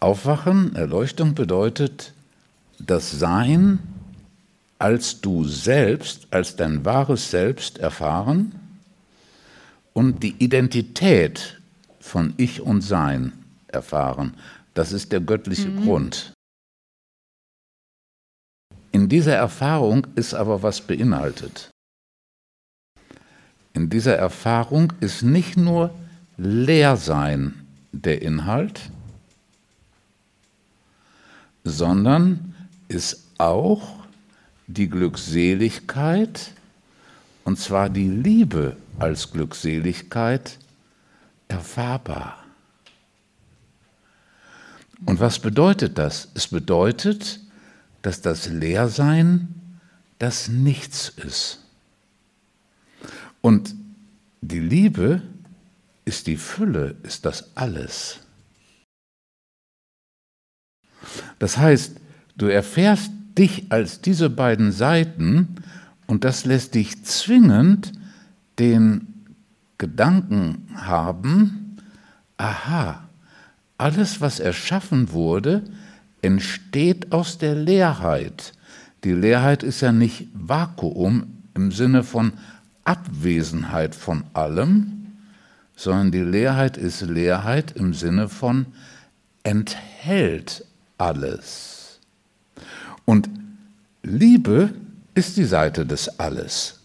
Aufwachen, Erleuchtung bedeutet das Sein als du selbst, als dein wahres Selbst erfahren und die Identität von Ich und Sein erfahren. Das ist der göttliche mhm. Grund. In dieser Erfahrung ist aber was beinhaltet. In dieser Erfahrung ist nicht nur Leersein der Inhalt, sondern ist auch die Glückseligkeit, und zwar die Liebe als Glückseligkeit, erfahrbar. Und was bedeutet das? Es bedeutet, dass das Leersein das Nichts ist. Und die Liebe ist die Fülle, ist das Alles. Das heißt, du erfährst dich als diese beiden Seiten und das lässt dich zwingend den Gedanken haben, aha, alles, was erschaffen wurde, entsteht aus der Leerheit. Die Leerheit ist ja nicht Vakuum im Sinne von Abwesenheit von allem, sondern die Leerheit ist Leerheit im Sinne von enthält alles. Und Liebe ist die Seite des Alles.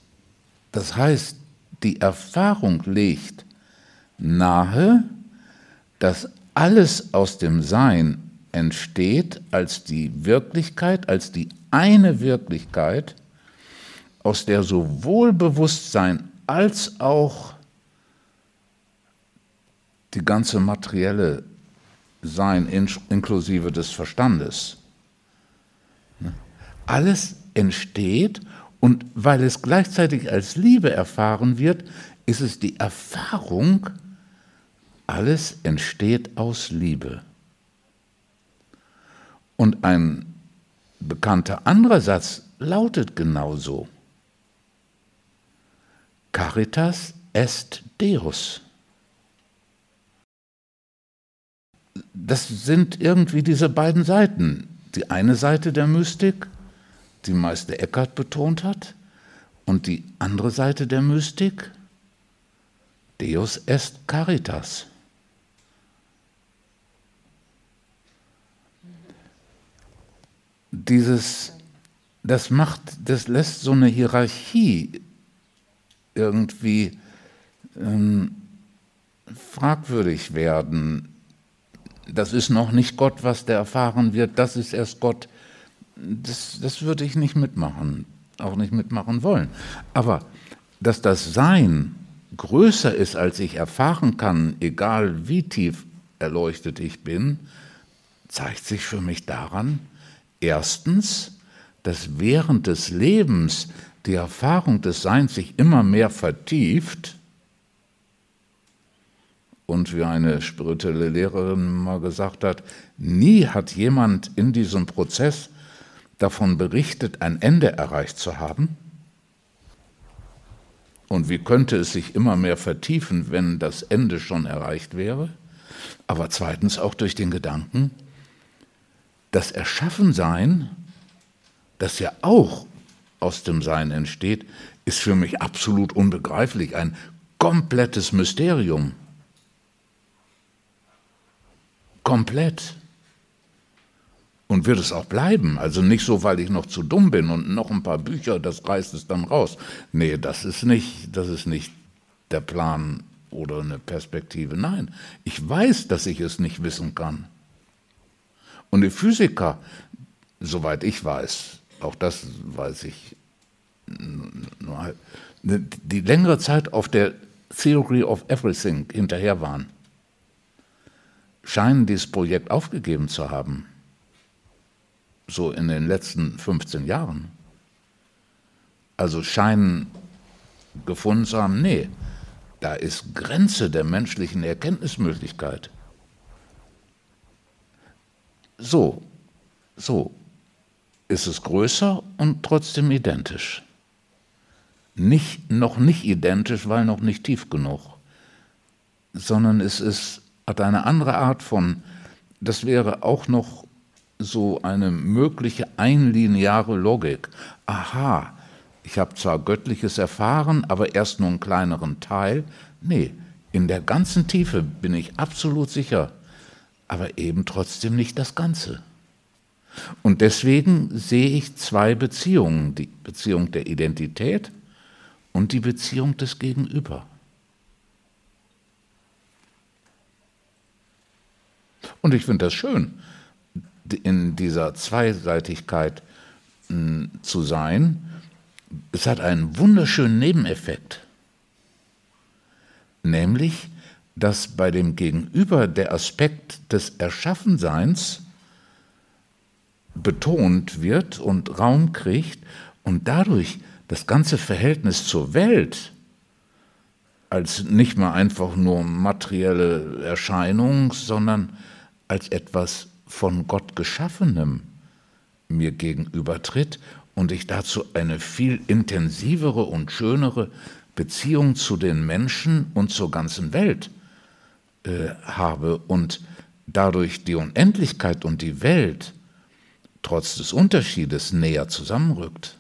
Das heißt, die Erfahrung legt nahe, dass alles aus dem Sein entsteht als die Wirklichkeit, als die eine Wirklichkeit, aus der sowohl Bewusstsein als auch die ganze materielle Sein inklusive des Verstandes. Ne? Alles entsteht und weil es gleichzeitig als Liebe erfahren wird, ist es die Erfahrung, alles entsteht aus Liebe. Und ein bekannter anderer Satz lautet genauso. Caritas est Deus. Das sind irgendwie diese beiden Seiten. Die eine Seite der Mystik, die Meister Eckhart betont hat, und die andere Seite der Mystik, Deus est Caritas. dieses, das macht, das lässt so eine Hierarchie irgendwie ähm, fragwürdig werden. Das ist noch nicht Gott, was der erfahren wird, das ist erst Gott. Das, das würde ich nicht mitmachen, auch nicht mitmachen wollen. Aber dass das Sein größer ist, als ich erfahren kann, egal wie tief erleuchtet ich bin, zeigt sich für mich daran, Erstens, dass während des Lebens die Erfahrung des Seins sich immer mehr vertieft und wie eine spirituelle Lehrerin mal gesagt hat, nie hat jemand in diesem Prozess davon berichtet, ein Ende erreicht zu haben. Und wie könnte es sich immer mehr vertiefen, wenn das Ende schon erreicht wäre? Aber zweitens auch durch den Gedanken, das Erschaffensein, das ja auch aus dem Sein entsteht, ist für mich absolut unbegreiflich, ein komplettes Mysterium. Komplett. Und wird es auch bleiben. Also nicht so, weil ich noch zu dumm bin und noch ein paar Bücher, das reißt es dann raus. Nee, das ist nicht, das ist nicht der Plan oder eine Perspektive. Nein, ich weiß, dass ich es nicht wissen kann. Und die Physiker, soweit ich weiß, auch das weiß ich nur halt, die längere Zeit auf der Theory of Everything hinterher waren, scheinen dieses Projekt aufgegeben zu haben. So in den letzten 15 Jahren. Also scheinen gefunden zu haben, nee, da ist Grenze der menschlichen Erkenntnismöglichkeit. So, so ist es größer und trotzdem identisch. Nicht, noch nicht identisch, weil noch nicht tief genug, sondern es ist, hat eine andere Art von das wäre auch noch so eine mögliche einlineare Logik. Aha, ich habe zwar Göttliches erfahren, aber erst nur einen kleineren Teil. Nee, in der ganzen Tiefe bin ich absolut sicher, aber eben trotzdem nicht das Ganze. Und deswegen sehe ich zwei Beziehungen, die Beziehung der Identität und die Beziehung des Gegenüber. Und ich finde das schön, in dieser Zweiseitigkeit hm, zu sein. Es hat einen wunderschönen Nebeneffekt, nämlich, dass bei dem Gegenüber der Aspekt des Erschaffenseins betont wird und Raum kriegt und dadurch das ganze Verhältnis zur Welt als nicht mehr einfach nur materielle Erscheinung, sondern als etwas von Gott geschaffenem mir gegenübertritt und ich dazu eine viel intensivere und schönere Beziehung zu den Menschen und zur ganzen Welt äh, habe und dadurch die Unendlichkeit und die Welt trotz des Unterschiedes näher zusammenrückt.